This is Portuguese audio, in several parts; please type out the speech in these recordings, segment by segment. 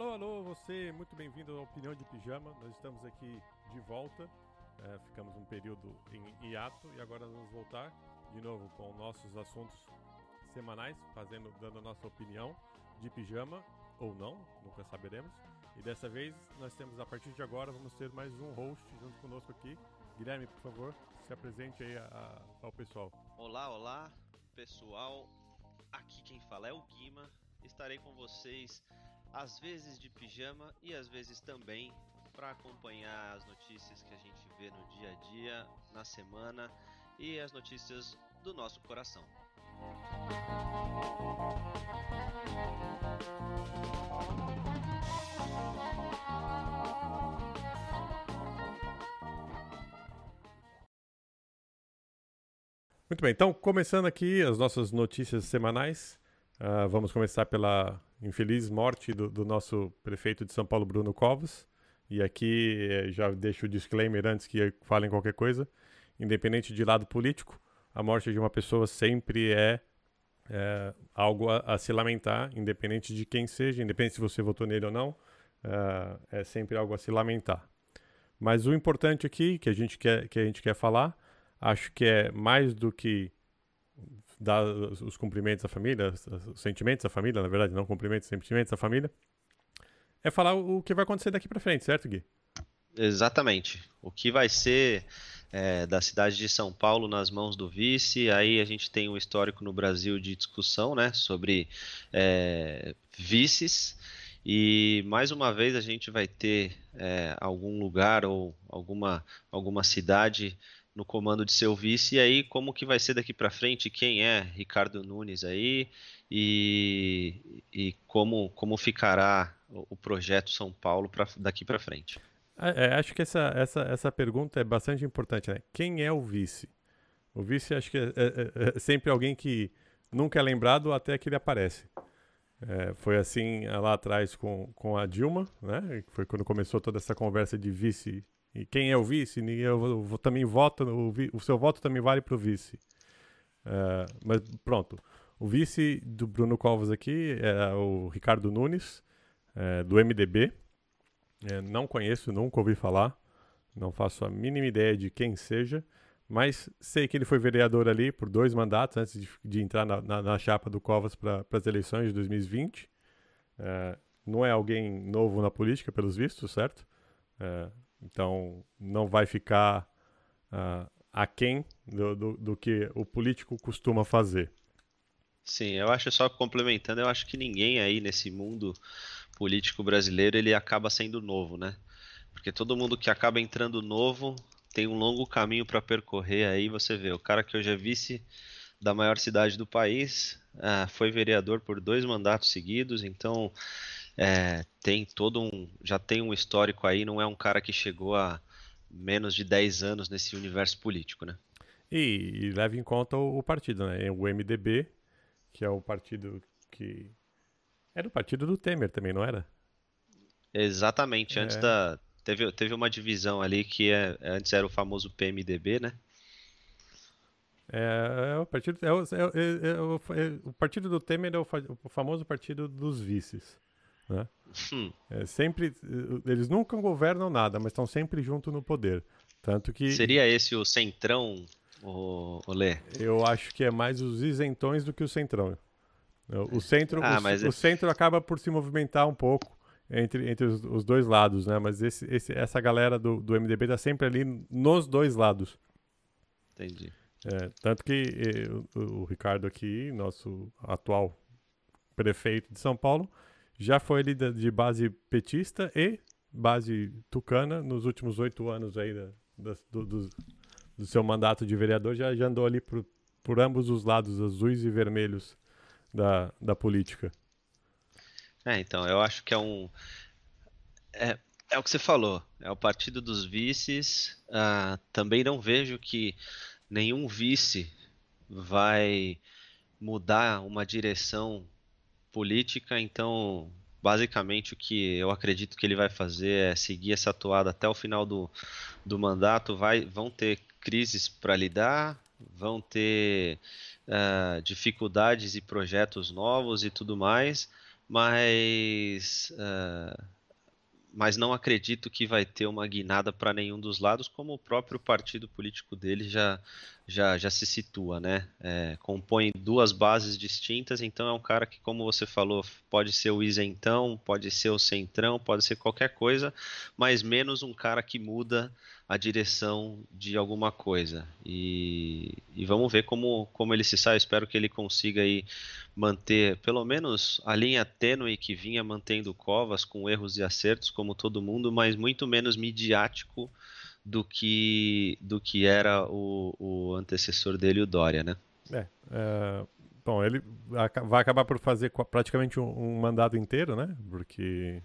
Alô, alô, você, muito bem-vindo à Opinião de Pijama. Nós estamos aqui de volta. É, ficamos um período em hiato e agora vamos voltar de novo com nossos assuntos semanais, fazendo, dando a nossa opinião de pijama ou não, nunca saberemos. E dessa vez nós temos, a partir de agora, vamos ter mais um host junto conosco aqui. Guilherme, por favor, se apresente aí a, a, ao pessoal. Olá, olá, pessoal. Aqui quem fala é o Guima. Estarei com vocês às vezes de pijama e às vezes também para acompanhar as notícias que a gente vê no dia a dia, na semana e as notícias do nosso coração. Muito bem, então começando aqui as nossas notícias semanais. Uh, vamos começar pela infeliz morte do, do, nosso prefeito de São Paulo, Bruno Covas. E aqui eh, já deixo o disclaimer antes que falem qualquer coisa. Independente de lado político, a morte de uma pessoa sempre é, é algo a, a, se lamentar, independente de quem seja, independente se você votou nele ou não, uh, é sempre algo a se lamentar. Mas o importante aqui que a gente quer, que a gente quer falar acho que é mais do que dar os cumprimentos à família, os sentimentos à família, na verdade, não cumprimentos, sentimentos à família, é falar o que vai acontecer daqui para frente, certo, Gui? Exatamente. O que vai ser é, da cidade de São Paulo nas mãos do vice. Aí a gente tem um histórico no Brasil de discussão né, sobre é, vices. E mais uma vez a gente vai ter é, algum lugar ou alguma, alguma cidade no comando de seu vice. E aí, como que vai ser daqui para frente? Quem é Ricardo Nunes aí? E, e como, como ficará o projeto São Paulo pra, daqui para frente? É, é, acho que essa, essa, essa pergunta é bastante importante. Né? Quem é o vice? O vice acho que é, é, é, é sempre alguém que nunca é lembrado até que ele aparece. É, foi assim lá atrás com, com a Dilma, né? Foi quando começou toda essa conversa de vice e quem é o vice, eu, eu, também voto, o, o, seu voto também vale para o vice. Uh, mas pronto, o vice do Bruno Covas aqui é o Ricardo Nunes, é, do MDB. É, não conheço, nunca ouvi falar, não faço a mínima ideia de quem seja, mas sei que ele foi vereador ali por dois mandatos antes de, de entrar na, na, na, chapa do Covas para as eleições de 2020. É, não é alguém novo na política, pelos vistos, certo? Então, não vai ficar uh, aquém do, do, do que o político costuma fazer. Sim, eu acho só complementando, eu acho que ninguém aí nesse mundo político brasileiro ele acaba sendo novo, né? Porque todo mundo que acaba entrando novo tem um longo caminho para percorrer aí, você vê, o cara que hoje é vice da maior cidade do país, uh, foi vereador por dois mandatos seguidos, então é, tem todo um. já tem um histórico aí, não é um cara que chegou a menos de 10 anos nesse universo político, né? E, e leva em conta o, o, partido, né? O MDB, que é o partido que. Era o partido do Temer também, não era? Exatamente, antes é. da. Teve, teve uma divisão ali que é, antes era o famoso PMDB, né? É, é, o partido, é, o, é, é o, é o, partido do Temer é o, o famoso partido dos vices. Né? Hum. É, sempre, eles nunca governam nada, mas estão sempre junto no poder. Tanto que. Seria esse o centrão, o, o Lê? Eu acho que é mais os isentões do que o centrão. O centro, ah, o, o, centro acaba por se movimentar um pouco entre, entre os, os dois lados, né? Mas esse, esse, essa galera do, do MDB tá sempre ali nos dois lados. Entendi. É, tanto que o, o Ricardo aqui, nosso atual prefeito de São Paulo, já foi líder de base petista e base tucana nos últimos oito anos aí da, da, do, do, do, seu mandato de vereador, já, já andou ali por, por ambos os lados, azuis e vermelhos da, da política. É, então, eu acho que é um. É, é o que você falou, é o partido dos vices. Uh, também não vejo que nenhum vice vai mudar uma direção política, então basicamente o que eu acredito que ele vai fazer é seguir essa toada até o final do, do mandato. Vai, vão ter crises para lidar, vão ter uh, dificuldades e projetos novos e tudo mais, mas uh, mas não acredito que vai ter uma guinada para nenhum dos lados, como o próprio partido político dele já, já, já se situa, né? É, compõe duas bases distintas, então é um cara que, como você falou, pode ser o isentão, pode ser o centrão, pode ser qualquer coisa, mas menos um cara que muda a direção de alguma coisa. E, e vamos ver como, como ele se sai. Eu espero que ele consiga aí manter pelo menos a linha tênue que vinha mantendo Covas com erros e acertos, como todo mundo, mas muito menos midiático do que do que era o, o antecessor dele, o Dória, né? É, é, bom, ele vai acabar por fazer praticamente um, um mandato inteiro, né? Porque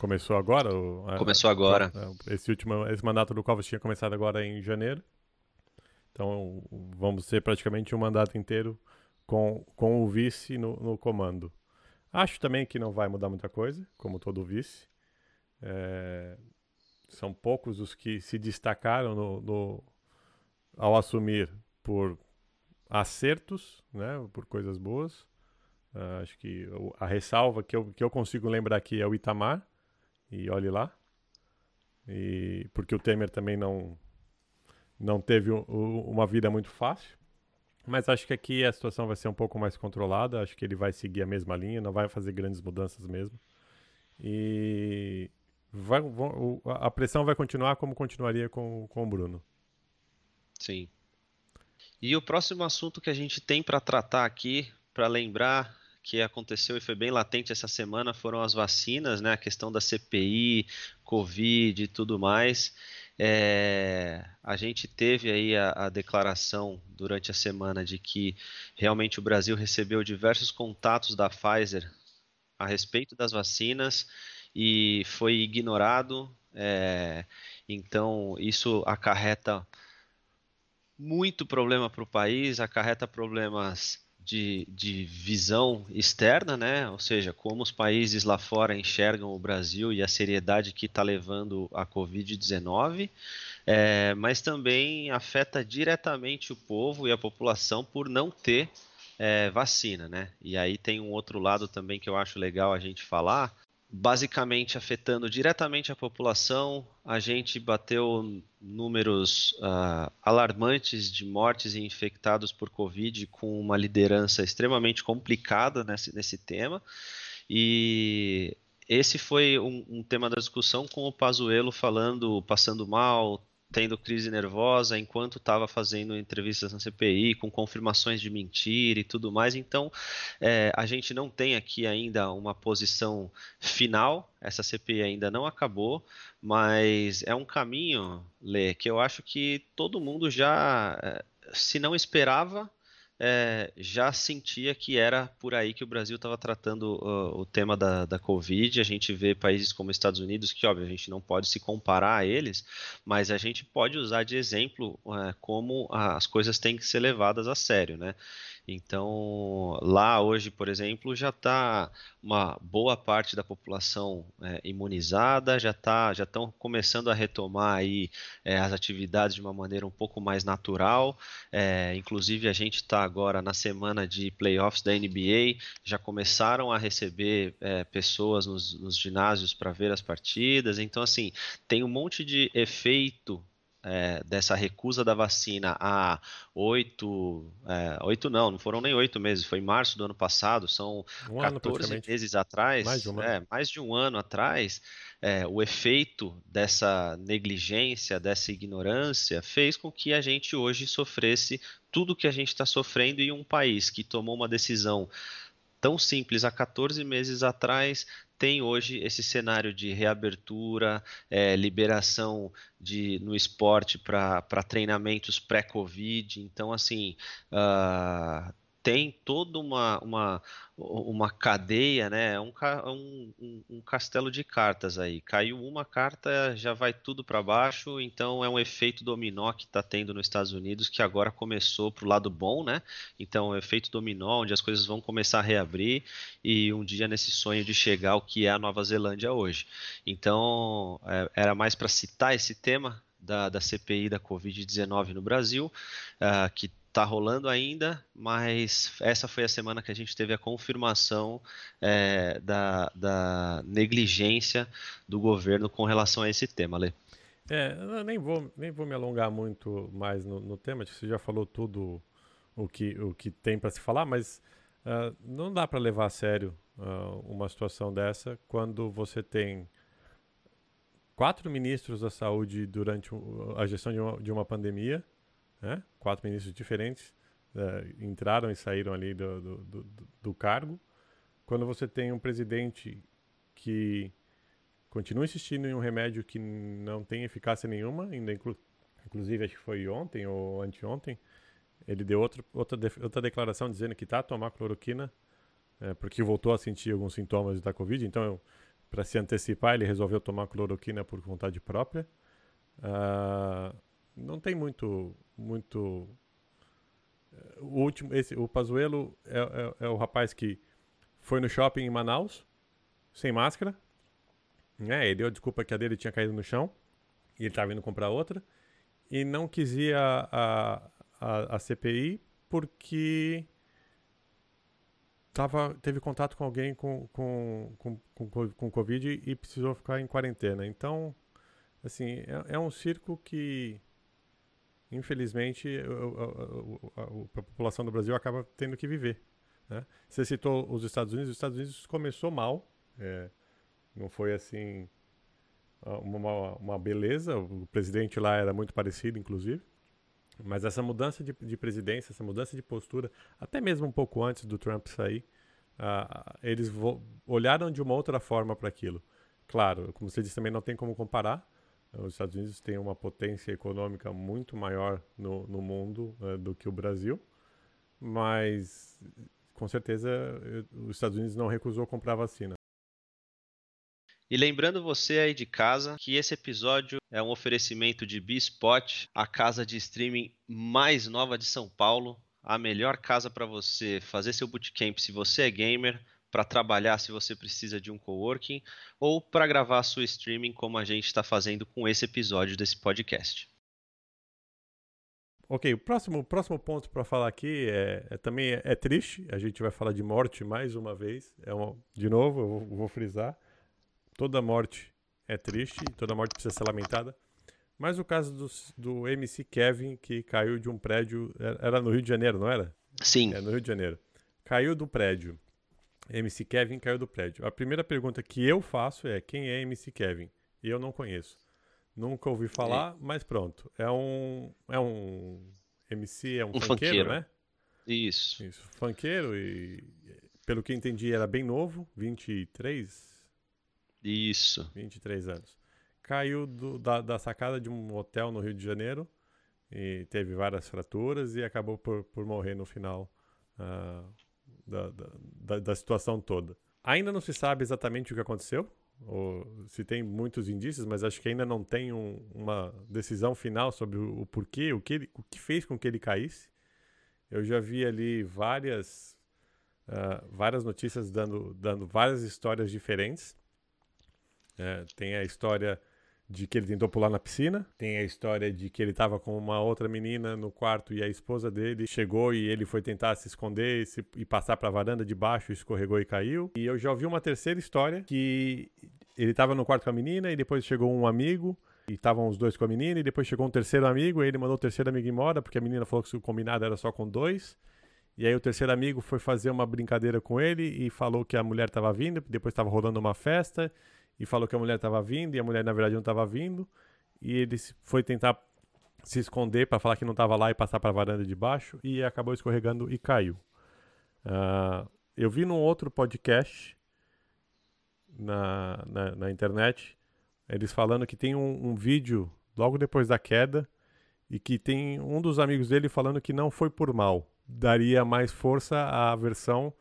Começou agora? O, Começou agora. Esse último, esse mandato do Covas tinha começado agora em janeiro. Então vamos ser praticamente um mandato inteiro com, com o vice no, no comando. Acho também que não vai mudar muita coisa, como todo vice. É, são poucos os que se destacaram no, no, ao assumir por acertos, né, por coisas boas. Uh, acho que a ressalva que eu, que eu consigo lembrar aqui é o Itamar, e olhe lá. E porque o Temer também não não teve uma vida muito fácil. Mas acho que aqui a situação vai ser um pouco mais controlada. Acho que ele vai seguir a mesma linha, não vai fazer grandes mudanças mesmo. E vai, a pressão vai continuar como continuaria com, com o Bruno. Sim. E o próximo assunto que a gente tem para tratar aqui, para lembrar, que aconteceu e foi bem latente essa semana foram as vacinas, né? A questão da CPI, Covid e tudo mais. É, a gente teve aí a, a, declaração durante a semana de que realmente o Brasil recebeu diversos contatos da Pfizer a respeito das vacinas e foi ignorado. É, então, isso acarreta muito problema para o país, acarreta problemas de, de visão externa, né? Ou seja, como os países lá fora enxergam o Brasil e a seriedade que está levando a Covid-19, é, mas também afeta diretamente o povo e a população por não ter é, vacina, né? E aí tem um outro lado também que eu acho legal a gente falar, basicamente afetando diretamente a população. A gente bateu números uh, alarmantes de mortes e infectados por Covid com uma liderança extremamente complicada nesse, nesse tema. E esse foi um, um tema da discussão com o Pazuello falando, passando mal, tendo crise nervosa enquanto estava fazendo entrevistas na CPI, com confirmações de mentira e tudo mais. Então, é, a gente não tem aqui ainda uma posição final, essa CPI ainda não acabou, mas é um caminho, Lê, que eu acho que todo mundo já, é, se não esperava, é, já sentia que era por aí que o Brasil estava tratando uh, o tema da, da Covid. A gente vê países como Estados Unidos, que óbvio a gente não pode se comparar a eles, mas a gente pode usar de exemplo uh, como as coisas têm que ser levadas a sério, né? Então, lá hoje, por exemplo, já está uma boa parte da população é, imunizada, já tá, já estão começando a retomar aí é, as atividades de uma maneira um pouco mais natural. É, inclusive, a gente está agora na semana de playoffs da NBA, já começaram a receber é, pessoas nos, nos ginásios para ver as partidas. Então, assim, tem um monte de efeito é, dessa recusa da vacina há oito, é, oito não, não foram nem oito meses, foi em março do ano passado, são um 14 meses atrás, mais de um, é, mais de um ano atrás, é, o efeito dessa negligência, dessa ignorância, fez com que a gente hoje sofresse tudo que a gente está sofrendo em um país que tomou uma decisão tão simples há 14 meses atrás, tem hoje esse cenário de reabertura, é, liberação de, no esporte para treinamentos pré-Covid. Então, assim, uh, tem toda uma, uma, uma cadeia, né? É um, um, um, castelo de cartas aí. Caiu uma carta, já vai tudo para baixo. Então é um efeito dominó que está tendo nos Estados Unidos que agora começou para o lado bom, né? Então é um efeito dominó onde as coisas vão começar a reabrir e um dia nesse sonho de chegar ao que é a Nova Zelândia hoje. Então é, era mais para citar esse tema da, da CPI da Covid-19 no Brasil, uh, que tá rolando ainda, mas essa foi a semana que a gente teve a confirmação é, da, da negligência do governo com relação a esse tema, Lê. É, nem vou, nem vou me alongar muito mais no, no tema, você já falou tudo o que, o que tem para se falar, mas uh, não dá para levar a sério uh, uma situação dessa quando você tem quatro ministros da saúde durante a gestão de uma, de uma pandemia, né? quatro ministros diferentes uh, entraram e saíram ali do, do, do, do, cargo. Quando você tem um presidente que continua insistindo em um remédio que não tem eficácia nenhuma, ainda inclu inclusive acho que foi ontem ou anteontem, ele deu outro, outra, de outra declaração dizendo que está a tomar cloroquina é, porque voltou a sentir alguns sintomas da Covid. Então, para se antecipar, ele resolveu tomar cloroquina por vontade própria. Uh, não tem muito, muito. É, o último, esse, o Pazuello é, é, é, o rapaz que foi no shopping em Manaus sem máscara. Né? Ele deu a desculpa que a dele tinha caído no chão e ele estava indo comprar outra e não quis ir a, a, a, a CPI porque tava, teve contato com alguém com, com, com, com, com Covid e precisou ficar em quarentena. Então, assim, é, é um circo que, infelizmente, a, a, a, a, população do Brasil acaba tendo que viver. Né? Você citou os Estados Unidos. Os Estados Unidos começou mal. É, não foi assim uma, uma beleza. O presidente lá era muito parecido, inclusive. Mas essa mudança de, de, presidência, essa mudança de postura, até mesmo um pouco antes do Trump sair, uh, eles olharam de uma outra forma para aquilo. Claro, como você disse, também não tem como comparar. Os Estados Unidos têm uma potência econômica muito maior no, no mundo uh, do que o Brasil, mas com certeza os Estados Unidos não recusou comprar vacina. E lembrando você aí de casa que esse episódio é um oferecimento de B-Spot, a casa de streaming mais nova de São Paulo, a melhor casa para você fazer seu bootcamp se você é gamer, para trabalhar se você precisa de um coworking ou para gravar sua streaming como a gente está fazendo com esse episódio desse podcast. Ok, o próximo, próximo ponto para falar aqui é, é também é, é, triste. A gente vai falar de morte mais uma vez. É uma, de novo, eu vou, vou frisar Toda morte é triste, toda morte precisa ser lamentada. Mas o caso do, do MC Kevin, que caiu de um prédio. Era no Rio de Janeiro, não era? Sim. É no Rio de Janeiro. Caiu do prédio. MC Kevin caiu do prédio. A primeira pergunta que eu faço é: quem é MC Kevin? Eu não conheço. Nunca ouvi falar, é. mas pronto. É um. É um. MC, é um, um funkeiro, funkeiro, né? Isso. Isso. Funkeiro e. Pelo que entendi, era bem novo, 23, isso. 23 anos. Caiu do, da, da, sacada de um hotel no Rio de Janeiro e teve várias fraturas e acabou por, por morrer no final uh, da, da, da, situação toda. Ainda não se sabe exatamente o que aconteceu, ou se tem muitos indícios, mas acho que ainda não tem um, uma decisão final sobre o, o porquê, o que, ele, o que fez com que ele caísse. Eu já vi ali várias, uh, várias notícias dando, dando várias histórias diferentes. É, tem a história de que ele tentou pular na piscina, tem a história de que ele estava com uma outra menina no quarto e a esposa dele chegou e ele foi tentar se esconder e, se, e passar para a varanda de baixo, escorregou e caiu. E eu já ouvi uma terceira história que ele estava no quarto com a menina e depois chegou um amigo e estavam os dois com a menina e depois chegou um terceiro amigo e ele mandou o terceiro amigo embora porque a menina falou que o combinado era só com dois. E aí o terceiro amigo foi fazer uma brincadeira com ele e falou que a mulher estava vindo, depois estava rolando uma festa e falou que a mulher estava vindo e a mulher na verdade não estava vindo e ele foi tentar se esconder para falar que não estava lá e passar para a varanda de baixo e acabou escorregando e caiu. Uh, eu vi num outro podcast na, na, na, internet eles falando que tem um, um vídeo logo depois da queda e que tem um dos amigos dele falando que não foi por mal. Daria mais força à versão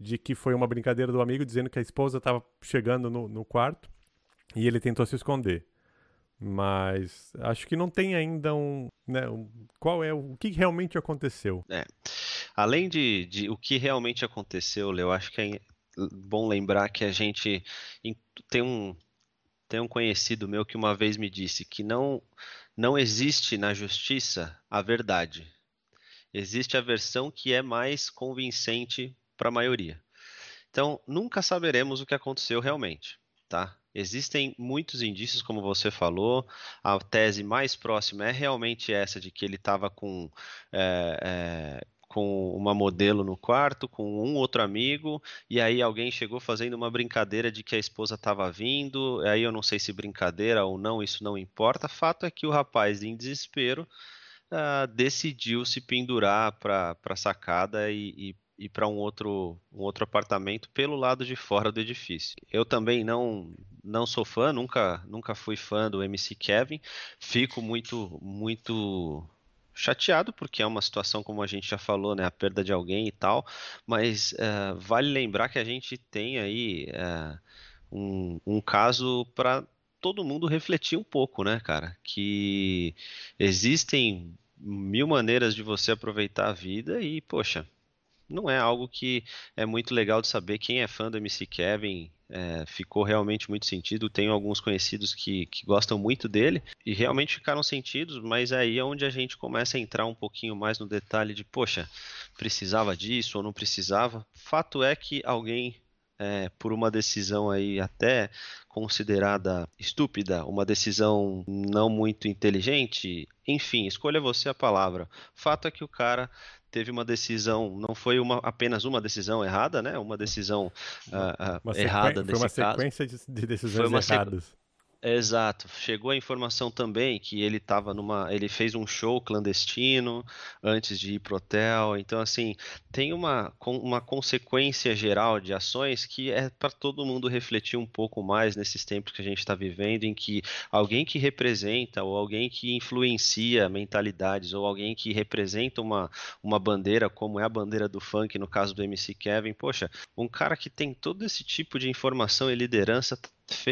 de que foi uma brincadeira do amigo dizendo que a esposa estava chegando no, no, quarto e ele tentou se esconder. Mas acho que não tem ainda um, né, um qual é o, que realmente aconteceu. É. Além de, de o que realmente aconteceu, Leo, acho que é bom lembrar que a gente tem um tem um conhecido meu que uma vez me disse que não não existe na justiça a verdade existe a versão que é mais convincente para a maioria. Então, nunca saberemos o que aconteceu realmente, tá? Existem muitos indícios, como você falou. A tese mais próxima é realmente essa de que ele estava com é, é, com uma modelo no quarto, com um outro amigo, e aí alguém chegou fazendo uma brincadeira de que a esposa estava vindo, aí eu não sei se brincadeira ou não, isso não importa. Fato é que o rapaz, em desespero, uh, decidiu se pendurar para a sacada e, e ir para um outro, um outro apartamento pelo lado de fora do edifício. Eu também não não sou fã, nunca nunca fui fã do MC Kevin. Fico muito muito chateado, porque é uma situação, como a gente já falou, né, a perda de alguém e tal, mas uh, vale lembrar que a gente tem aí uh, um, um caso para todo mundo refletir um pouco, né, cara? Que existem mil maneiras de você aproveitar a vida e, poxa, não é algo que é muito legal de saber. Quem é fã do MC Kevin é, ficou realmente muito sentido. Tenho alguns conhecidos que, que gostam muito dele e realmente ficaram sentidos, mas aí é onde a gente começa a entrar um pouquinho mais no detalhe de, poxa, precisava disso ou não precisava. Fato é que alguém é, por uma decisão aí até considerada estúpida, uma decisão não muito inteligente, enfim, escolha você a palavra. Fato é que o cara teve uma decisão, não foi uma, apenas uma decisão errada, né? Uma decisão uh, uh, errada nesse caso. Foi uma sequência caso. de decisões erradas. Exato. Chegou a informação também que ele estava numa, ele fez um show clandestino antes de ir pro hotel. Então assim, tem uma, uma consequência geral de ações que é para todo mundo refletir um pouco mais nesses tempos que a gente está vivendo, em que alguém que representa ou alguém que influencia mentalidades ou alguém que representa uma, uma bandeira, como é a bandeira do funk no caso do MC Kevin, poxa, um cara que tem todo esse tipo de informação e liderança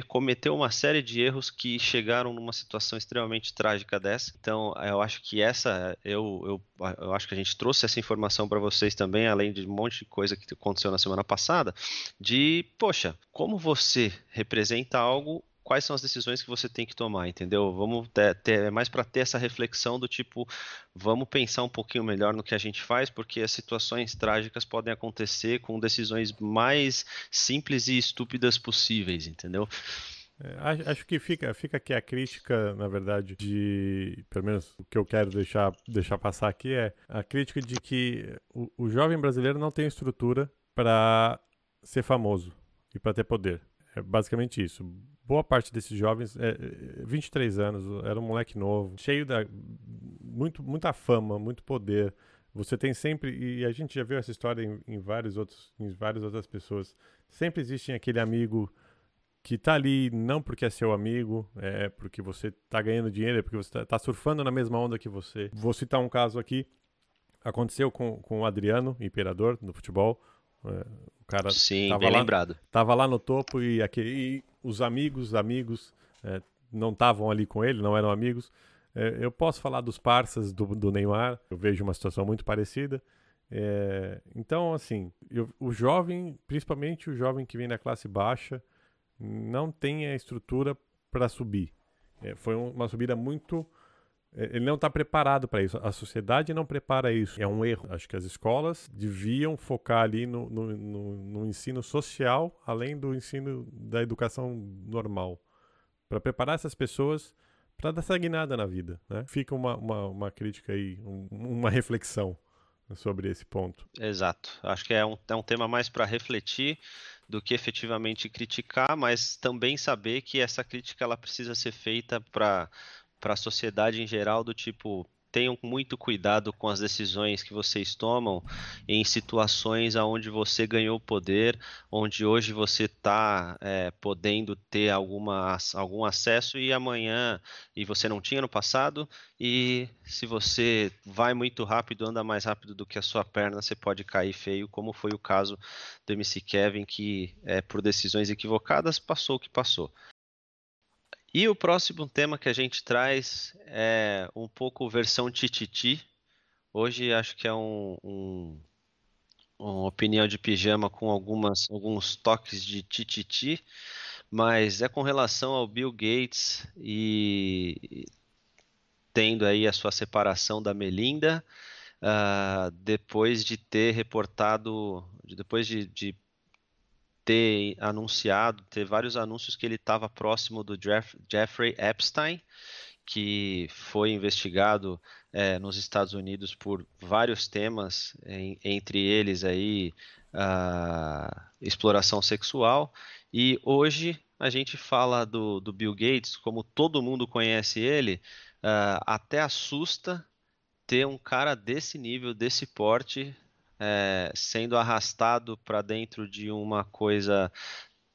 cometeu uma série de erros que chegaram numa situação extremamente trágica dessa. Então, eu acho que essa, eu, eu, eu acho que a gente trouxe essa informação para vocês também, além de um monte de coisa que aconteceu na semana passada, de, poxa, como você representa algo quais são as decisões que você tem que tomar, entendeu? Vamos ter, ter é mais para ter essa reflexão do tipo, vamos pensar um pouquinho melhor no que a gente faz, porque as situações trágicas podem acontecer com decisões mais simples e estúpidas possíveis, entendeu? É, acho que fica, fica aqui a crítica, na verdade, de. Pelo menos o que eu quero deixar, deixar passar aqui é a crítica de que o, o jovem brasileiro não tem estrutura para ser famoso e para ter poder. É basicamente isso boa parte desses jovens, é, 23 é, anos, era um moleque novo, cheio da muito, muita fama, muito poder. Você tem sempre, e a gente já viu essa história em, em vários outros, em várias outras pessoas. Sempre existe aquele amigo que tá ali não porque é seu amigo, é porque você tá ganhando dinheiro, é porque você tá, tá surfando na mesma onda que você. Vou citar um caso aqui. Aconteceu com, com o Adriano, imperador, no futebol. É, o cara Sim, tava bem lá, lembrado. Tava lá no topo e, aquele, e os amigos, amigos, é, não estavam ali com ele, não eram amigos. É, eu posso falar dos parceiros do, do, Neymar, eu vejo uma situação muito parecida. É, então, assim, eu, o jovem, principalmente o jovem que vem da classe baixa, não tem a estrutura para subir. Foi uma subida muito ele não está preparado para isso. A sociedade não prepara isso. É um erro. Acho que as escolas deviam focar ali no, no, no, no ensino social, além do ensino da educação normal, para preparar essas pessoas para dar guinada na vida. Né? Fica uma, uma, uma crítica aí, um, uma reflexão sobre esse ponto. Exato. Acho que é um, é um tema mais para refletir do que efetivamente criticar, mas também saber que essa crítica ela precisa ser feita para para a sociedade em geral do tipo tenham muito cuidado com as decisões que vocês tomam em situações onde você ganhou poder, onde hoje você está é, podendo ter alguma, algum acesso e amanhã e você não tinha no passado e se você vai muito rápido, anda mais rápido do que a sua perna, você pode cair feio, como foi o caso do MC Kevin que é, por decisões equivocadas passou o que passou. E o próximo tema que a gente traz é um pouco versão tititi. Hoje acho que é um, um, uma opinião de pijama com algumas, alguns toques de tititi, mas é com relação ao Bill Gates e tendo aí a sua separação da Melinda. uh, depois de ter reportado, depois de, de ter anunciado, ter vários anúncios que ele estava próximo do Jeff, Jeffrey Epstein, que foi investigado é, nos Estados Unidos por vários temas, em, entre eles aí a exploração sexual. E hoje a gente fala do, do Bill Gates, como todo mundo conhece ele, uh, até assusta ter um cara desse nível, desse porte, é, sendo arrastado para dentro de uma coisa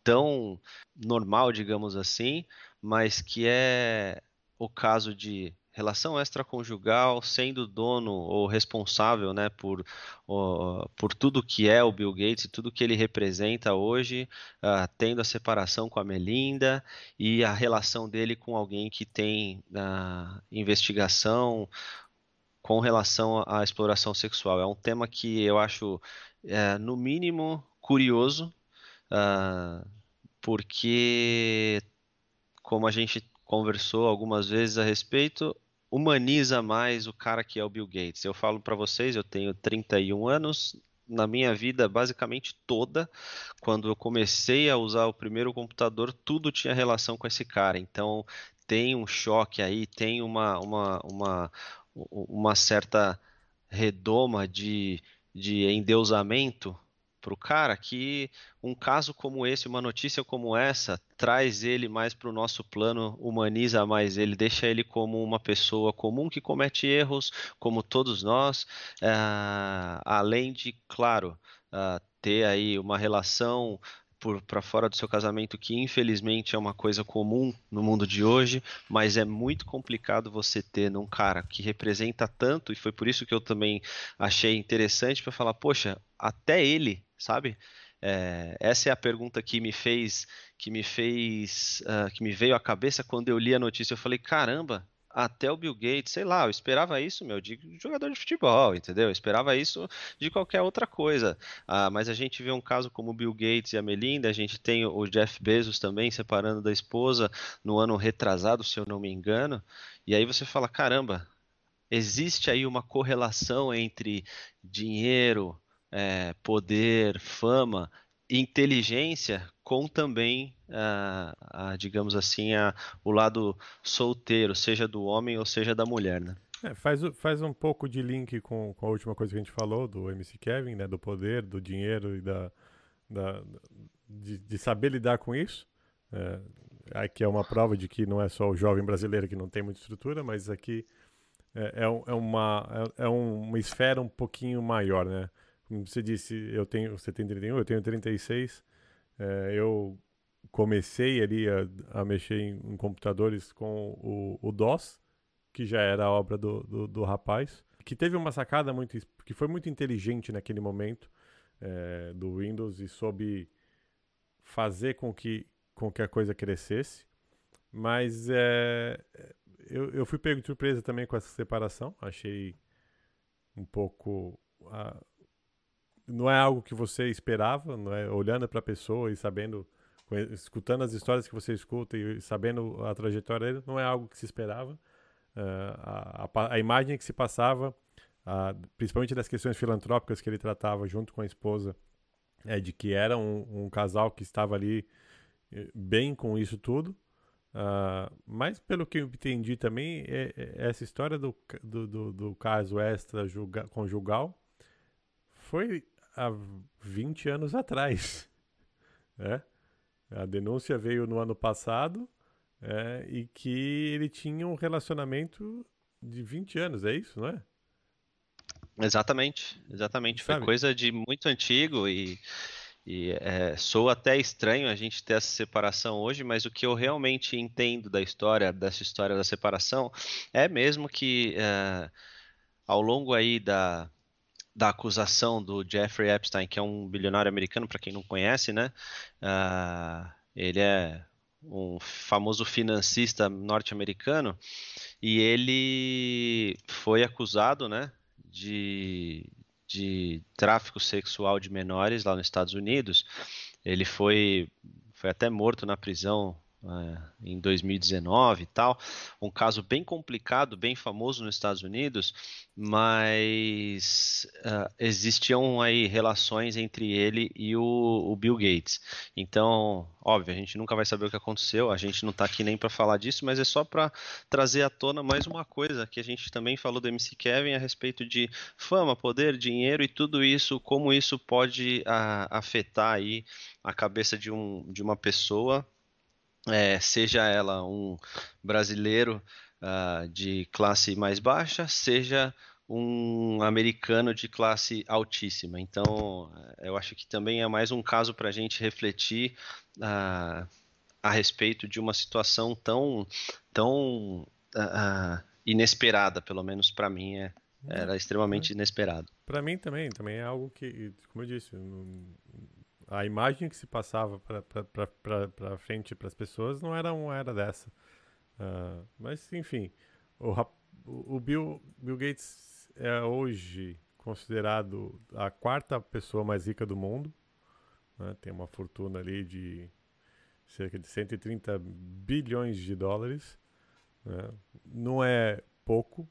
tão normal, digamos assim, mas que é o caso de relação extraconjugal, sendo dono ou responsável né, por, por tudo que é o Bill Gates e tudo que ele representa hoje, uh, tendo a separação com a Melinda e a relação dele com alguém que tem uh, investigação com relação à exploração sexual. É um tema que eu acho, é, no mínimo, curioso, uh, porque, como a gente conversou algumas vezes a respeito, humaniza mais o cara que é o Bill Gates. Eu falo para vocês, eu tenho 31 anos, na minha vida basicamente toda, quando eu comecei a usar o primeiro computador, tudo tinha relação com esse cara. Então tem um choque aí, tem uma, uma, uma, uma certa redoma de, de endeusamento para o cara que um caso como esse, uma notícia como essa, traz ele mais para o nosso plano, humaniza mais ele, deixa ele como uma pessoa comum que comete erros, como todos nós, é, além de, claro, uh, ter aí uma relação para fora do seu casamento, que infelizmente é uma coisa comum no mundo de hoje, mas é muito complicado você ter num cara que representa tanto, e foi por isso que eu também achei interessante para falar, poxa, até ele, sabe? É, essa é a pergunta que me fez, que me fez, uh, que me veio à cabeça quando eu li a notícia. Eu falei, caramba, até o Bill Gates, sei lá, eu esperava isso, meu, de jogador de futebol, entendeu? Eu esperava isso de qualquer outra coisa. Ah, mas a gente vê um caso como o Bill Gates e a Melinda, a gente tem o Jeff Bezos também separando da esposa no ano retrasado, se eu não me engano. E aí você fala, caramba, existe aí uma correlação entre dinheiro, é, poder, fama, inteligência com também, ah, ah, digamos assim, a, o lado solteiro, seja do homem ou seja da mulher, né? É, faz, faz um pouco de link com, com a última coisa que a gente falou, do MC Kevin, né? Do poder, do dinheiro e da, da de, de saber lidar com isso. É, aqui é uma prova de que não é só o jovem brasileiro que não tem muita estrutura, mas aqui é, é, é uma, é, é uma esfera um pouquinho maior, né? Como você disse, eu tenho, você tem 31, eu tenho 36. É, eu comecei ali a, a mexer em, em, computadores com o, o, DOS, que já era a obra do, do, do, rapaz, que teve uma sacada muito, que foi muito inteligente naquele momento é, do Windows e soube fazer com que, com que a coisa crescesse. Mas é, eu, eu fui pego de surpresa também com essa separação. Achei um pouco não é algo que você esperava, não é? Olhando para a pessoa e sabendo, escutando as histórias que você escuta e sabendo a trajetória dele, não é algo que se esperava. Uh, a, a, a, imagem que se passava, uh, principalmente das questões filantrópicas que ele tratava junto com a esposa, é de que era um, um casal que estava ali eh, bem com isso tudo. Uh, mas pelo que eu entendi também, é, é essa história do, do, do, do caso extra conjugal foi há 20 anos atrás. Né? A denúncia veio no ano passado é, e que ele tinha um relacionamento de 20 anos, é isso, não é? Exatamente, exatamente. Foi coisa de muito antigo e, e é, sou até estranho a gente ter essa separação hoje, mas o que eu realmente entendo da história, dessa história da separação, é mesmo que é, ao longo aí da, da acusação do Jeffrey Epstein, que é um bilionário americano, para quem não conhece, né? Uh, ele é um famoso financista norte-americano e ele foi acusado, né, de, de tráfico sexual de menores lá nos Estados Unidos. Ele foi, foi até morto na prisão em 2019 e tal, um caso bem complicado, bem famoso nos Estados Unidos, mas uh, existiam aí relações entre ele e o, o, Bill Gates. Então, óbvio, a gente nunca vai saber o que aconteceu, a gente não está aqui nem para falar disso, mas é só para trazer à tona mais uma coisa que a gente também falou do MC Kevin a respeito de fama, poder, dinheiro e tudo isso, como isso pode uh, afetar aí a cabeça de, um, de uma pessoa é, seja ela um brasileiro uh, de classe mais baixa, seja um americano de classe altíssima. Então, eh, eu acho que também é mais um caso para a gente refletir uh, a respeito de uma situação tão, tão uh, inesperada, pelo menos para mim é, era extremamente inesperado. Para mim também, também é algo que, como eu disse, a imagem que se passava para frente para as pessoas não era uma era dessa. Uh, mas, enfim, o, o Bill, Bill Gates é hoje considerado a quarta pessoa mais rica do mundo. Né? Tem uma fortuna ali de cerca de 130 bilhões de dólares. Né? Não é pouco,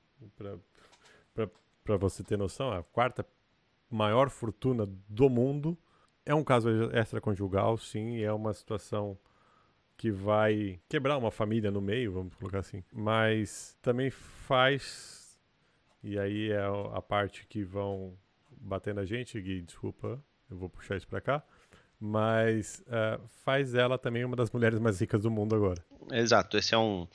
para você ter noção, a quarta maior fortuna do mundo. É um caso extraconjugal, sim, é uma situação que vai quebrar uma família no meio, vamos colocar assim. Mas também faz, e aí é a parte que vão bater na gente, Gui, desculpa, eu vou puxar isso para cá, mas uh, faz ela também uma das mulheres mais ricas do mundo agora. Exato, esse é um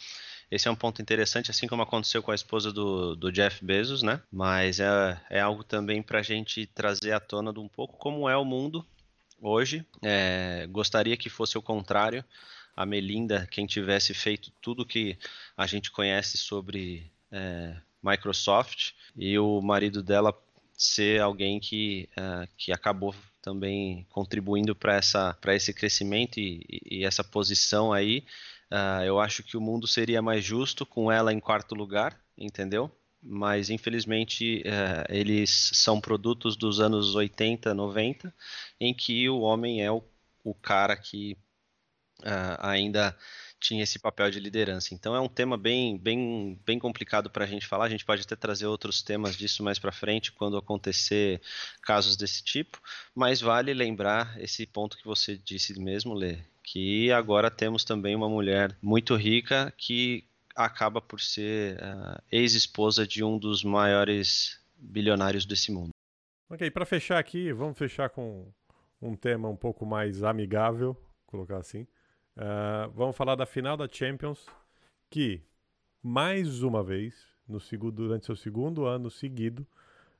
esse é um ponto interessante, assim como aconteceu com a esposa do, do Jeff Bezos, né? Mas é, é algo também para a gente trazer à tona de um pouco como é o mundo hoje. É, gostaria que fosse o contrário. A Melinda, quem tivesse feito tudo que a gente conhece sobre é, Microsoft, e o marido dela ser alguém que, é, que acabou também contribuindo para esse crescimento e, e, essa posição aí. Uh, eu acho que o mundo seria mais justo com ela em quarto lugar, entendeu? Mas infelizmente é, eles são produtos dos anos 80, 90, em que o homem é o, o cara que uh, ainda tinha esse papel de liderança. Então é um tema bem, bem, bem complicado para a gente falar. A gente pode até trazer outros temas disso mais para frente quando acontecer casos desse tipo, mas vale lembrar esse ponto que você disse mesmo, Lê, que agora temos também uma mulher muito rica que acaba por ser uh, ex-esposa de um dos maiores bilionários desse mundo. Ok, para fechar aqui, vamos fechar com um tema um pouco mais amigável, colocar assim. Uh, vamos falar da final da Champions, que mais uma vez, no segundo, durante seu segundo ano seguido,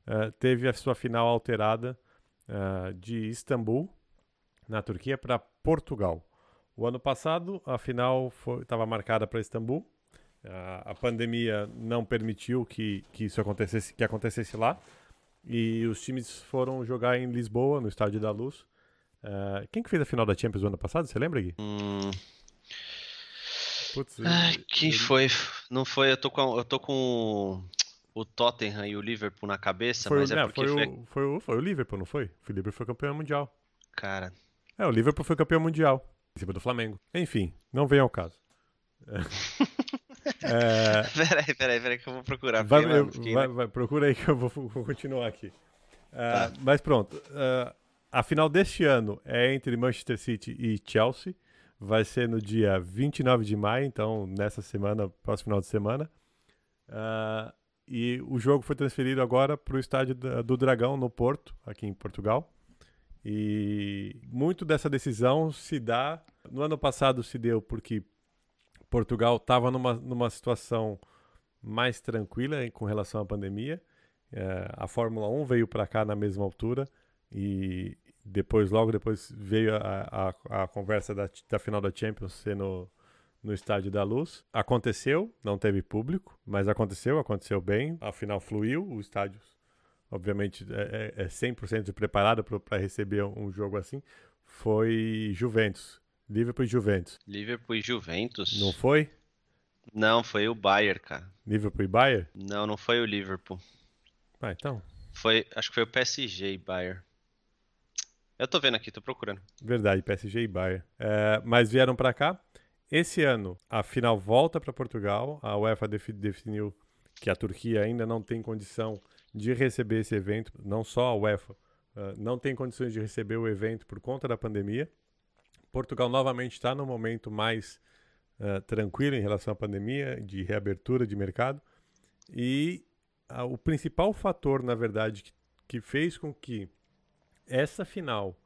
uh, teve a sua final alterada de Istambul, na Turquia, para Portugal. O ano passado, a final estava marcada para Istambul, a, a pandemia não permitiu que, que isso acontecesse, que acontecesse lá. E os times foram jogar em Lisboa, no Estádio da Luz. Uh, quem que fez a final da Champions do ano passado? Você lembra, Gui? Hum... Putz, Ai, quem ele... foi? Não foi, eu tô com, eu tô com o Tottenham e o Liverpool na cabeça, foi, mas é, é porque foi, o, foi, o, foi o Liverpool, não foi? O Liverpool foi campeão mundial. Cara. É, o Liverpool foi campeão mundial, em cima do Flamengo. Enfim, não vem ao caso. É. Peraí, peraí, peraí que eu vou procurar. Vai, eu, vai, vai, procura aí que eu vou, vou continuar aqui. Uh, tá. Mas pronto, uh, a final deste ano é entre Manchester City e Chelsea. Vai ser no dia 29 de maio, então nessa semana, próximo final de semana. Uh, e o jogo foi transferido agora para o estádio do Dragão, no Porto, aqui em Portugal. E muito dessa decisão se dá. No ano passado se deu porque Portugal estava numa, numa situação mais tranquila com relação à pandemia. É, a Fórmula 1 veio para cá na mesma altura e depois, logo depois, veio a, a, a conversa da, da, final da Champions ser no, no Estádio da Luz. Aconteceu, não teve público, mas aconteceu, aconteceu bem. A final fluiu, o estádio, obviamente, é, é 100% é preparado para receber um jogo assim. Foi Juventus Liverpool e Juventus. Liverpool e Juventus? Não foi? Não, foi o Bayern, cara. Liverpool e Bayern? Não, não foi o Liverpool. Ah, então. Foi, acho que foi o PSG e Bayern. Eu tô vendo aqui, tô procurando. Verdade, PSG e Bayern. É, mas vieram para cá Esse ano, a final volta para Portugal. A UEFA definiu que a Turquia ainda não tem condição de receber esse evento, não só a UEFA, uh, não tem condições de receber o evento por conta da pandemia. Portugal novamente está no momento mais uh, tranquilo em relação à pandemia, de reabertura de mercado. E uh, o principal fator, na verdade, que, que fez com que essa final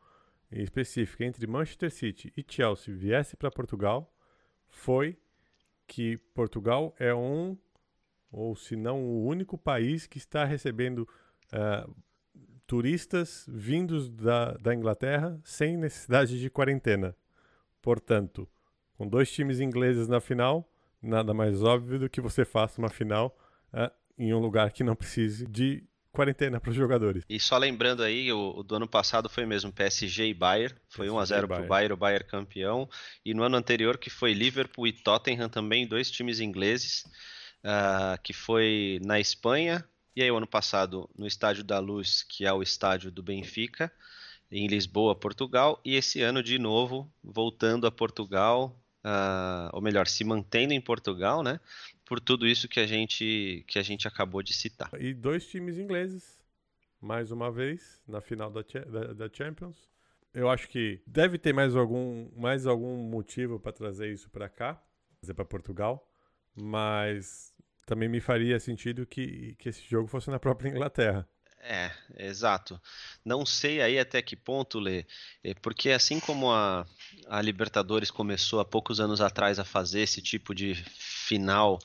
específica entre Manchester City e Chelsea viesse para Portugal foi que Portugal é um, ou se não o único país que está recebendo uh, turistas vindos da, da Inglaterra sem necessidade de quarentena. Portanto, com dois times ingleses na final, nada mais óbvio do que você faça uma final uh, em um lugar que não precise de quarentena para os jogadores. E só lembrando aí, o, o, do ano passado foi mesmo PSG e Bayern, foi 1 a 0 para o Bayern, o Bayern campeão. E no ano anterior que foi Liverpool e Tottenham também, dois times ingleses, uh, que foi na Espanha. E aí o ano passado no Estádio da Luz, que é o estádio do Benfica, em Lisboa, Portugal. E esse ano de novo voltando a Portugal, uh, ou melhor, se mantendo em Portugal, né? por tudo isso que a gente que a gente acabou de citar. E dois times ingleses, mais uma vez, na final da, da, da Champions. Eu acho que deve ter mais algum, mais algum motivo para trazer isso para cá, trazer para Portugal, mas também me faria sentido que, que esse jogo fosse na própria Inglaterra. É, exato. Não sei aí até que ponto, Lê, é, porque assim como a, a Libertadores começou há poucos anos atrás a fazer esse tipo de final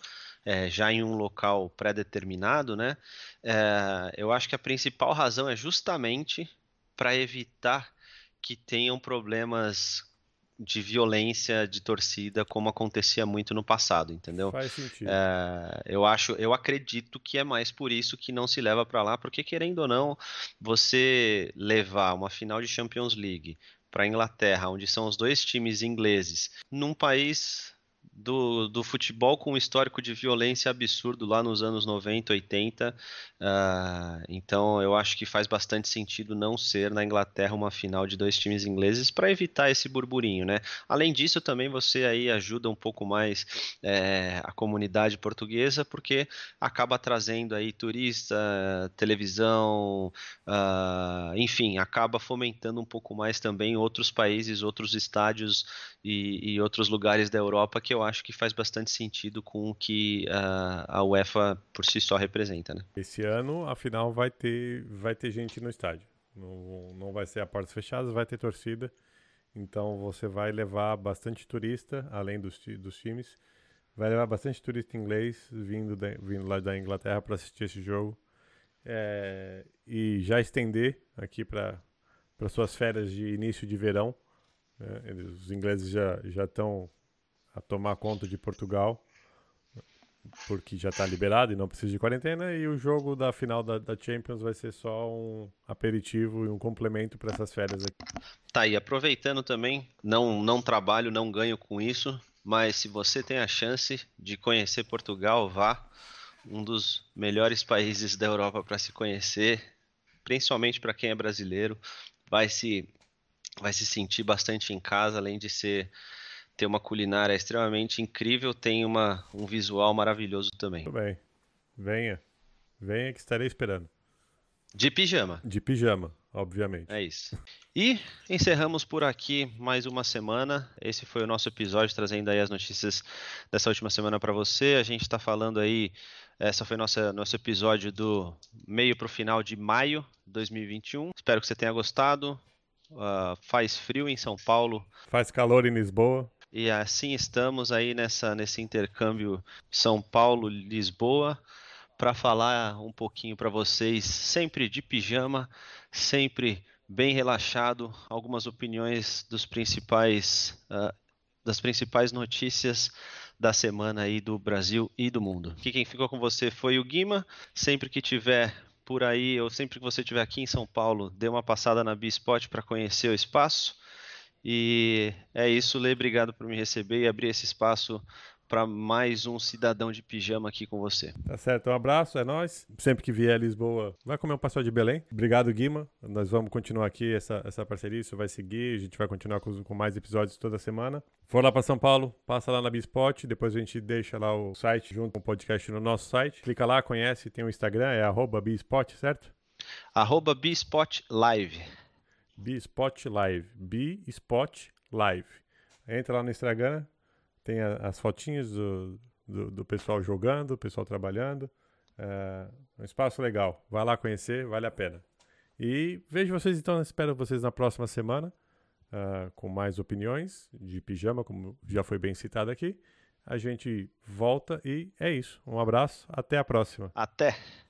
é, já em um local pré-determinado, né? É, eu acho que a principal razão é justamente para evitar que tenham problemas de violência de torcida como acontecia muito no passado, entendeu? Faz sentido. É, eu acho, eu acredito que é mais por isso que não se leva para lá, porque querendo ou não, você levar uma final de Champions League para a Inglaterra, onde são os dois times ingleses, num país do, do futebol com um histórico de violência absurdo lá nos anos 90, 80. Uh, então eu acho que faz bastante sentido não ser na Inglaterra uma final de dois times ingleses para evitar esse burburinho, né? Além disso, também você aí ajuda um pouco mais é, a comunidade portuguesa, porque acaba trazendo aí turista, televisão, uh, enfim, acaba fomentando um pouco mais também outros países, outros estádios e, e outros lugares da Europa que eu acho que faz bastante sentido com o que a, a UEFA por si só representa, né? Esse ano, afinal, vai ter, vai ter gente no estádio. Não, não vai ser a portas fechadas, vai ter torcida. Então você vai levar bastante turista, além dos, dos times. Vai levar bastante turista inglês vindo, vindo lá da Inglaterra para assistir esse jogo. É, e já estender aqui para suas férias de início de verão. É, os ingleses já estão a tomar conta de Portugal, porque já está liberado e não precisa de quarentena. E o jogo da final da, da Champions vai ser só um aperitivo e um complemento para essas férias aqui. Tá, e aproveitando também, não, não trabalho, não ganho com isso, mas se você tem a chance de conhecer Portugal, vá. Um dos melhores países da Europa para se conhecer, principalmente para quem é brasileiro, vai se vai se sentir bastante em casa, além de ser ter uma culinária extremamente incrível, tem uma, um visual maravilhoso também. Muito bem. Venha. Venha que estarei esperando. De pijama. De pijama, obviamente. É isso. E encerramos por aqui mais uma semana. Esse foi o nosso episódio, trazendo aí as notícias dessa última semana para você. A gente está falando aí, essa foi nossa nosso episódio do meio para o final de maio de 2021. Espero que você tenha gostado. Uh, faz frio em São Paulo. Faz calor em Lisboa. E assim estamos aí nessa, nesse intercâmbio São Paulo-Lisboa para falar um pouquinho para vocês, sempre de pijama, sempre bem relaxado, algumas opiniões dos principais, uh, das principais notícias da semana aí do Brasil e do mundo. Aqui quem ficou com você foi o Guima. Sempre que tiver por aí, ou sempre que você estiver aqui em São Paulo, dê uma passada na Bispot para conhecer o espaço. E é isso, Lê, obrigado por me receber e abrir esse espaço para mais um cidadão de pijama aqui com você. Tá certo, um abraço, é nós. Sempre que vier a Lisboa, vai comer um pastel de Belém. Obrigado, Guima. Nós vamos continuar aqui essa, essa parceria, isso vai seguir. A gente vai continuar com, com mais episódios toda semana. For lá para São Paulo, passa lá na Bispot, depois a gente deixa lá o site junto com o podcast no nosso site. Clica lá, conhece, tem o Instagram, é arroba Bispot, certo? Arroba Bispot Live. Bispot Live. Bispot Live. Entra lá no Instagram, tem a, as fotinhas do, do, do, pessoal jogando, o pessoal trabalhando. É um espaço legal. Vai lá conhecer, vale a pena. E vejo vocês então, espero vocês na próxima semana uh, com mais opiniões de pijama, como já foi bem citado aqui. A gente volta e é isso. Um abraço, até a próxima. Até!